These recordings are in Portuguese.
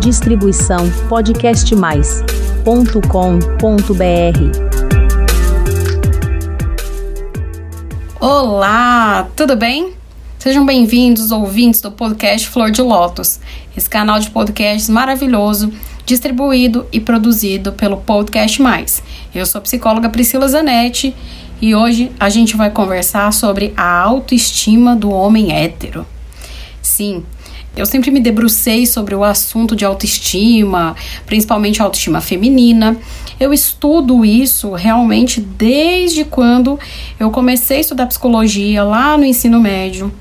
Distribuição podcastmais.com.br. Olá, tudo bem? Sejam bem-vindos, ouvintes do podcast Flor de Lótus, esse canal de podcasts maravilhoso, distribuído e produzido pelo Podcast Mais. Eu sou a psicóloga Priscila Zanetti e hoje a gente vai conversar sobre a autoestima do homem hétero. Sim, eu sempre me debrucei sobre o assunto de autoestima, principalmente autoestima feminina. Eu estudo isso realmente desde quando eu comecei a estudar psicologia lá no ensino médio.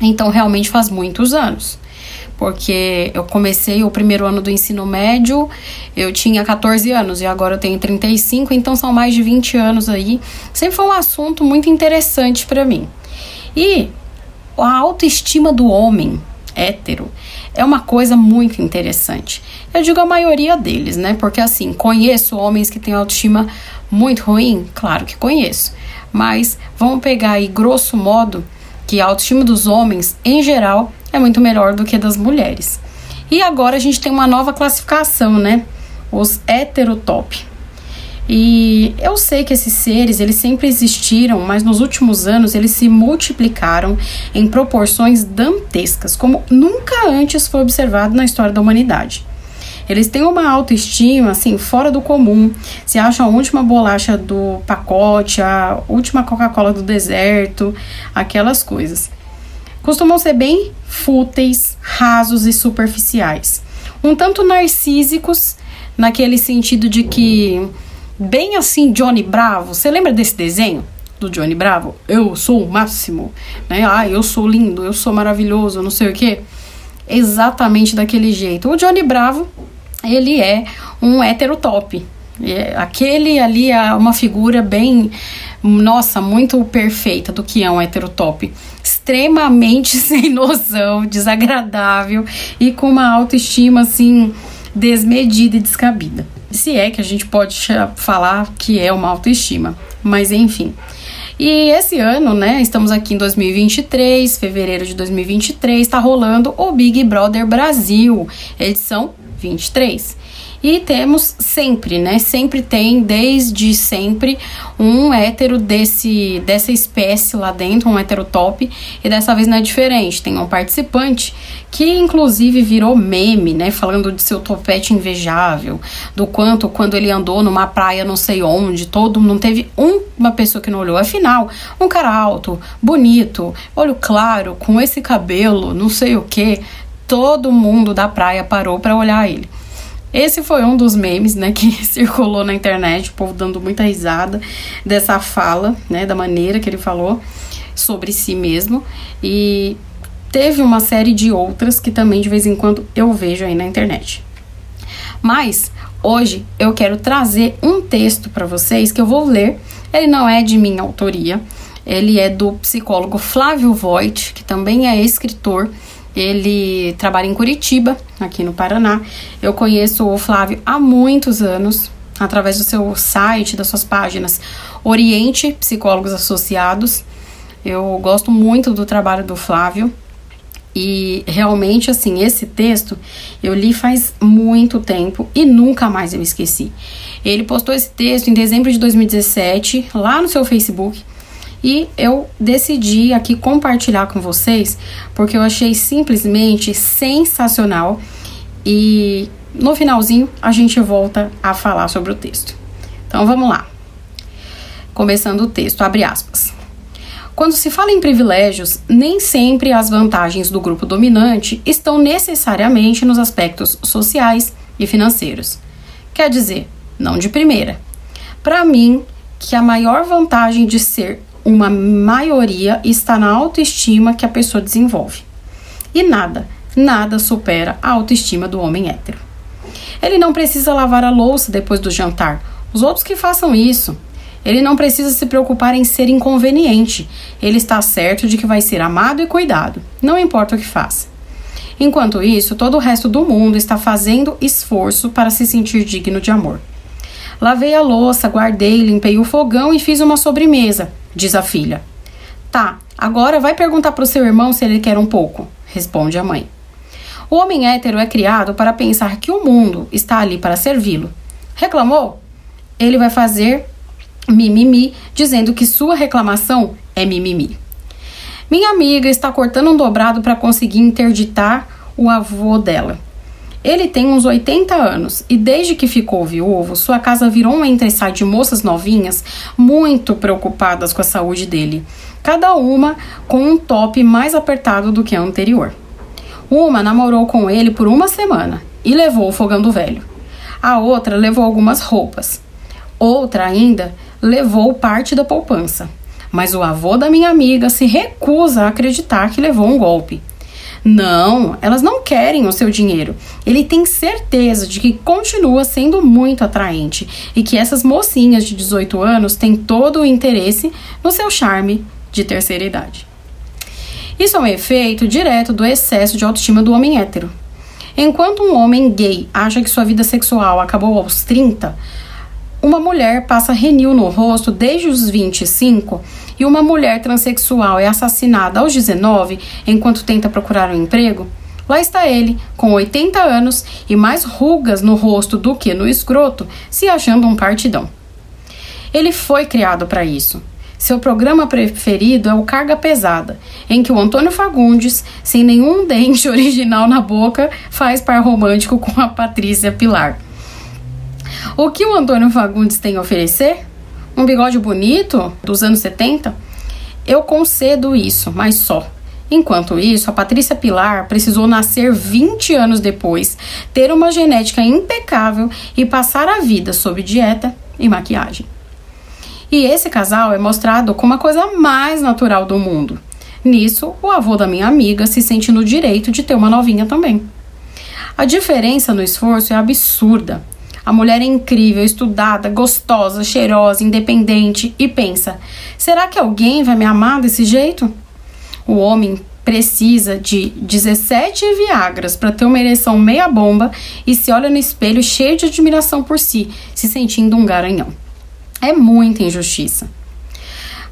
Então, realmente faz muitos anos. Porque eu comecei o primeiro ano do ensino médio, eu tinha 14 anos e agora eu tenho 35, então são mais de 20 anos aí. Sempre foi um assunto muito interessante para mim. E a autoestima do homem hétero é uma coisa muito interessante. Eu digo a maioria deles, né? Porque assim, conheço homens que têm autoestima muito ruim? Claro que conheço. Mas vamos pegar aí, grosso modo, que a autoestima dos homens, em geral, é muito melhor do que das mulheres. E agora a gente tem uma nova classificação, né? Os heterotop. E eu sei que esses seres, eles sempre existiram, mas nos últimos anos eles se multiplicaram em proporções dantescas, como nunca antes foi observado na história da humanidade. Eles têm uma autoestima, assim, fora do comum. Se acham a última bolacha do pacote, a última Coca-Cola do deserto, aquelas coisas. Costumam ser bem fúteis, rasos e superficiais. Um tanto narcísicos, naquele sentido de que bem assim Johnny Bravo. Você lembra desse desenho do Johnny Bravo? Eu sou o máximo, né? Ah, eu sou lindo, eu sou maravilhoso, não sei o quê. Exatamente daquele jeito. O Johnny Bravo, ele é um hétero top. É, aquele ali é uma figura bem, nossa, muito perfeita do que é um hétero top. Extremamente sem noção, desagradável e com uma autoestima assim desmedida e descabida se é que a gente pode falar que é uma autoestima, mas enfim. E esse ano, né, estamos aqui em 2023, fevereiro de 2023, está rolando o Big Brother Brasil, edição 23. E temos sempre, né? Sempre tem, desde sempre, um hétero desse, dessa espécie lá dentro, um hétero top. E dessa vez não é diferente. Tem um participante que, inclusive, virou meme, né? Falando de seu topete invejável, do quanto quando ele andou numa praia não sei onde, todo não teve uma pessoa que não olhou. Afinal, um cara alto, bonito, olho claro, com esse cabelo, não sei o que. Todo mundo da praia parou para olhar ele. Esse foi um dos memes, né, que circulou na internet, o povo dando muita risada dessa fala, né, da maneira que ele falou sobre si mesmo. E teve uma série de outras que também de vez em quando eu vejo aí na internet. Mas hoje eu quero trazer um texto para vocês que eu vou ler. Ele não é de minha autoria, ele é do psicólogo Flávio Voigt, que também é escritor ele trabalha em Curitiba, aqui no Paraná. Eu conheço o Flávio há muitos anos, através do seu site, das suas páginas Oriente Psicólogos Associados. Eu gosto muito do trabalho do Flávio. E realmente, assim, esse texto eu li faz muito tempo e nunca mais eu esqueci. Ele postou esse texto em dezembro de 2017 lá no seu Facebook e eu decidi aqui compartilhar com vocês porque eu achei simplesmente sensacional e no finalzinho a gente volta a falar sobre o texto. Então vamos lá. Começando o texto, abre aspas. Quando se fala em privilégios, nem sempre as vantagens do grupo dominante estão necessariamente nos aspectos sociais e financeiros. Quer dizer, não de primeira. Para mim, que a maior vantagem de ser uma maioria está na autoestima que a pessoa desenvolve. E nada, nada supera a autoestima do homem hétero. Ele não precisa lavar a louça depois do jantar, os outros que façam isso. Ele não precisa se preocupar em ser inconveniente. Ele está certo de que vai ser amado e cuidado, não importa o que faça. Enquanto isso, todo o resto do mundo está fazendo esforço para se sentir digno de amor. Lavei a louça, guardei, limpei o fogão e fiz uma sobremesa, diz a filha. Tá, agora vai perguntar para o seu irmão se ele quer um pouco, responde a mãe. O homem hétero é criado para pensar que o mundo está ali para servi-lo. Reclamou? Ele vai fazer mimimi, dizendo que sua reclamação é mimimi. Minha amiga está cortando um dobrado para conseguir interditar o avô dela. Ele tem uns 80 anos e desde que ficou viúvo, sua casa virou um entre-sai de moças novinhas muito preocupadas com a saúde dele, cada uma com um top mais apertado do que a anterior. Uma namorou com ele por uma semana e levou o fogão do velho. A outra levou algumas roupas. Outra ainda levou parte da poupança. Mas o avô da minha amiga se recusa a acreditar que levou um golpe. Não, elas não querem o seu dinheiro. Ele tem certeza de que continua sendo muito atraente e que essas mocinhas de 18 anos têm todo o interesse no seu charme de terceira idade. Isso é um efeito direto do excesso de autoestima do homem hétero. Enquanto um homem gay acha que sua vida sexual acabou aos 30, uma mulher passa renil no rosto desde os 25 e uma mulher transexual é assassinada aos 19 enquanto tenta procurar um emprego, lá está ele, com 80 anos e mais rugas no rosto do que no escroto, se achando um partidão. Ele foi criado para isso. Seu programa preferido é o Carga Pesada, em que o Antônio Fagundes, sem nenhum dente original na boca, faz par romântico com a Patrícia Pilar. O que o Antônio Fagundes tem a oferecer? Um bigode bonito dos anos 70, eu concedo isso, mas só. Enquanto isso, a Patrícia Pilar precisou nascer 20 anos depois, ter uma genética impecável e passar a vida sob dieta e maquiagem. E esse casal é mostrado como a coisa mais natural do mundo. Nisso, o avô da minha amiga se sente no direito de ter uma novinha também. A diferença no esforço é absurda. A mulher é incrível, estudada, gostosa, cheirosa, independente e pensa: será que alguém vai me amar desse jeito? O homem precisa de 17 Viagras para ter uma ereção meia bomba e se olha no espelho cheio de admiração por si, se sentindo um garanhão. É muita injustiça.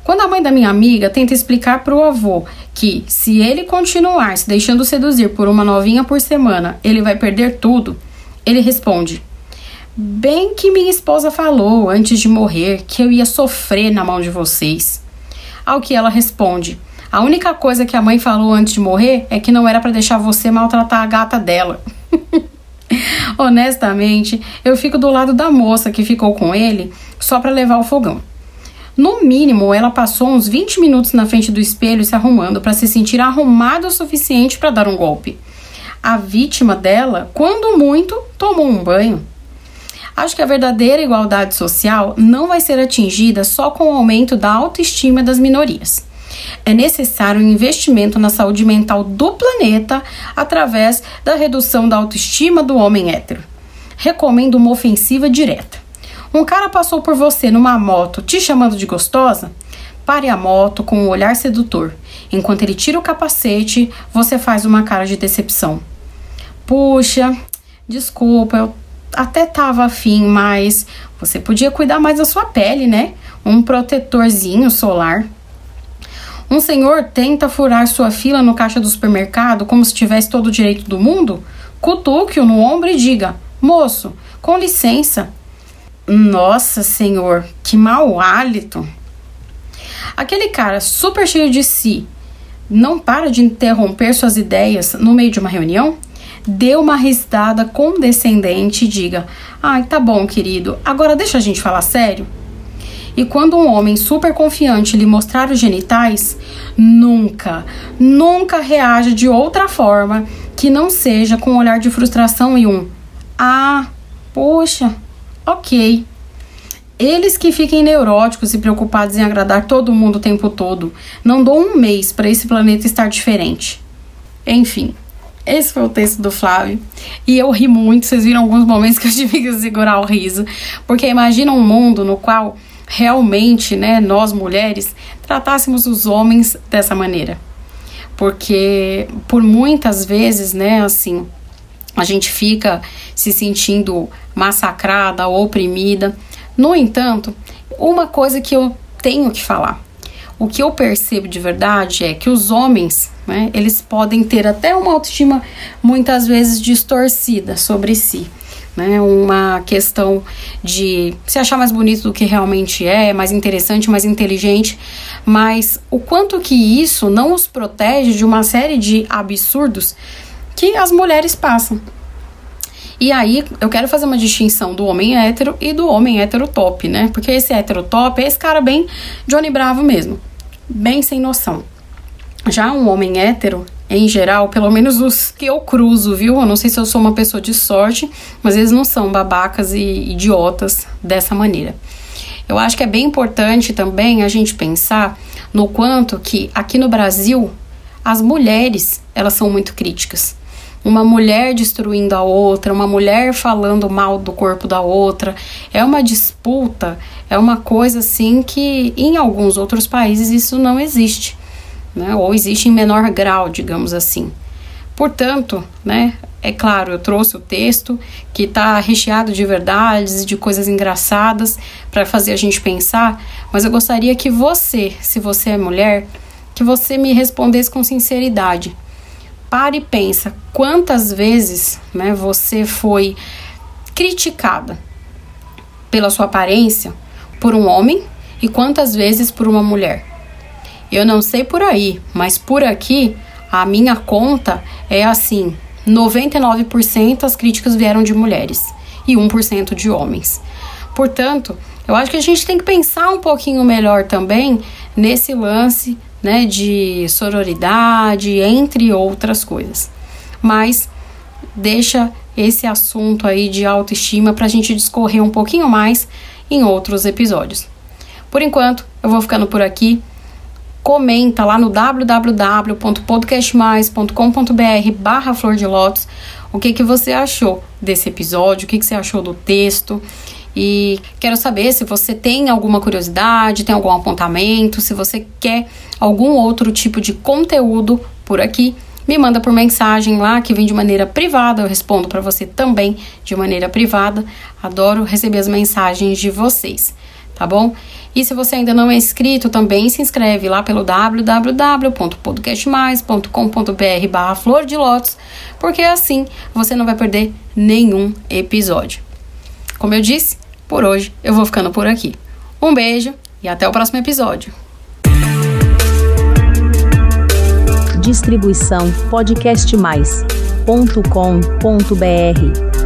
Quando a mãe da minha amiga tenta explicar para o avô que, se ele continuar se deixando seduzir por uma novinha por semana, ele vai perder tudo, ele responde: Bem que minha esposa falou antes de morrer que eu ia sofrer na mão de vocês. Ao que ela responde: A única coisa que a mãe falou antes de morrer é que não era para deixar você maltratar a gata dela. Honestamente, eu fico do lado da moça que ficou com ele só para levar o fogão. No mínimo, ela passou uns 20 minutos na frente do espelho se arrumando para se sentir arrumada o suficiente para dar um golpe. A vítima dela, quando muito, tomou um banho. Acho que a verdadeira igualdade social não vai ser atingida só com o aumento da autoestima das minorias. É necessário um investimento na saúde mental do planeta através da redução da autoestima do homem hétero. Recomendo uma ofensiva direta. Um cara passou por você numa moto te chamando de gostosa? Pare a moto com um olhar sedutor. Enquanto ele tira o capacete, você faz uma cara de decepção. Puxa, desculpa, eu até tava afim, mas você podia cuidar mais da sua pele, né? Um protetorzinho solar. Um senhor tenta furar sua fila no caixa do supermercado como se tivesse todo o direito do mundo? Cutuque-o no ombro e diga: Moço, com licença. Nossa, senhor, que mau hálito. Aquele cara super cheio de si não para de interromper suas ideias no meio de uma reunião? Dê uma risada condescendente e diga: Ai, tá bom, querido, agora deixa a gente falar sério. E quando um homem super confiante lhe mostrar os genitais, nunca, nunca reaja de outra forma que não seja com um olhar de frustração e um: Ah, poxa, ok. Eles que fiquem neuróticos e preocupados em agradar todo mundo o tempo todo, não dou um mês para esse planeta estar diferente. Enfim, esse foi o texto do Flávio. E eu ri muito, vocês viram alguns momentos que eu tive que segurar o riso. Porque imagina um mundo no qual realmente, né, nós mulheres, tratássemos os homens dessa maneira. Porque por muitas vezes, né, assim, a gente fica se sentindo massacrada oprimida. No entanto, uma coisa que eu tenho que falar. O que eu percebo de verdade é que os homens né? Eles podem ter até uma autoestima muitas vezes distorcida sobre si. Né, uma questão de se achar mais bonito do que realmente é, mais interessante, mais inteligente, mas o quanto que isso não os protege de uma série de absurdos que as mulheres passam. E aí, eu quero fazer uma distinção do homem hétero e do homem hétero top, né? Porque esse hétero top é esse cara bem Johnny Bravo mesmo, bem sem noção. Já um homem hétero, em geral, pelo menos os que eu cruzo, viu? Eu não sei se eu sou uma pessoa de sorte, mas eles não são babacas e idiotas dessa maneira. Eu acho que é bem importante também a gente pensar no quanto que aqui no Brasil as mulheres, elas são muito críticas uma mulher destruindo a outra, uma mulher falando mal do corpo da outra. É uma disputa, é uma coisa assim que em alguns outros países isso não existe, né? ou existe em menor grau, digamos assim. Portanto, né, é claro, eu trouxe o texto que está recheado de verdades e de coisas engraçadas para fazer a gente pensar, mas eu gostaria que você, se você é mulher, que você me respondesse com sinceridade para e pensa quantas vezes né, você foi criticada pela sua aparência por um homem e quantas vezes por uma mulher. Eu não sei por aí, mas por aqui a minha conta é assim: 99% as críticas vieram de mulheres e 1% de homens. Portanto, eu acho que a gente tem que pensar um pouquinho melhor também nesse lance né, de sororidade, entre outras coisas. Mas deixa esse assunto aí de autoestima para a gente discorrer um pouquinho mais em outros episódios. Por enquanto, eu vou ficando por aqui. Comenta lá no www.podcastmais.com.br barra Flor de Lótus o que, que você achou desse episódio, o que, que você achou do texto. E quero saber se você tem alguma curiosidade, tem algum apontamento, se você quer algum outro tipo de conteúdo por aqui, me manda por mensagem lá que vem de maneira privada, eu respondo para você também de maneira privada. Adoro receber as mensagens de vocês, tá bom? E se você ainda não é inscrito, também se inscreve lá pelo www.podcastmais.com.br barra flor de lótus, porque assim você não vai perder nenhum episódio. Como eu disse, por hoje eu vou ficando por aqui. Um beijo e até o próximo episódio. Distribuição podcastmais.com.br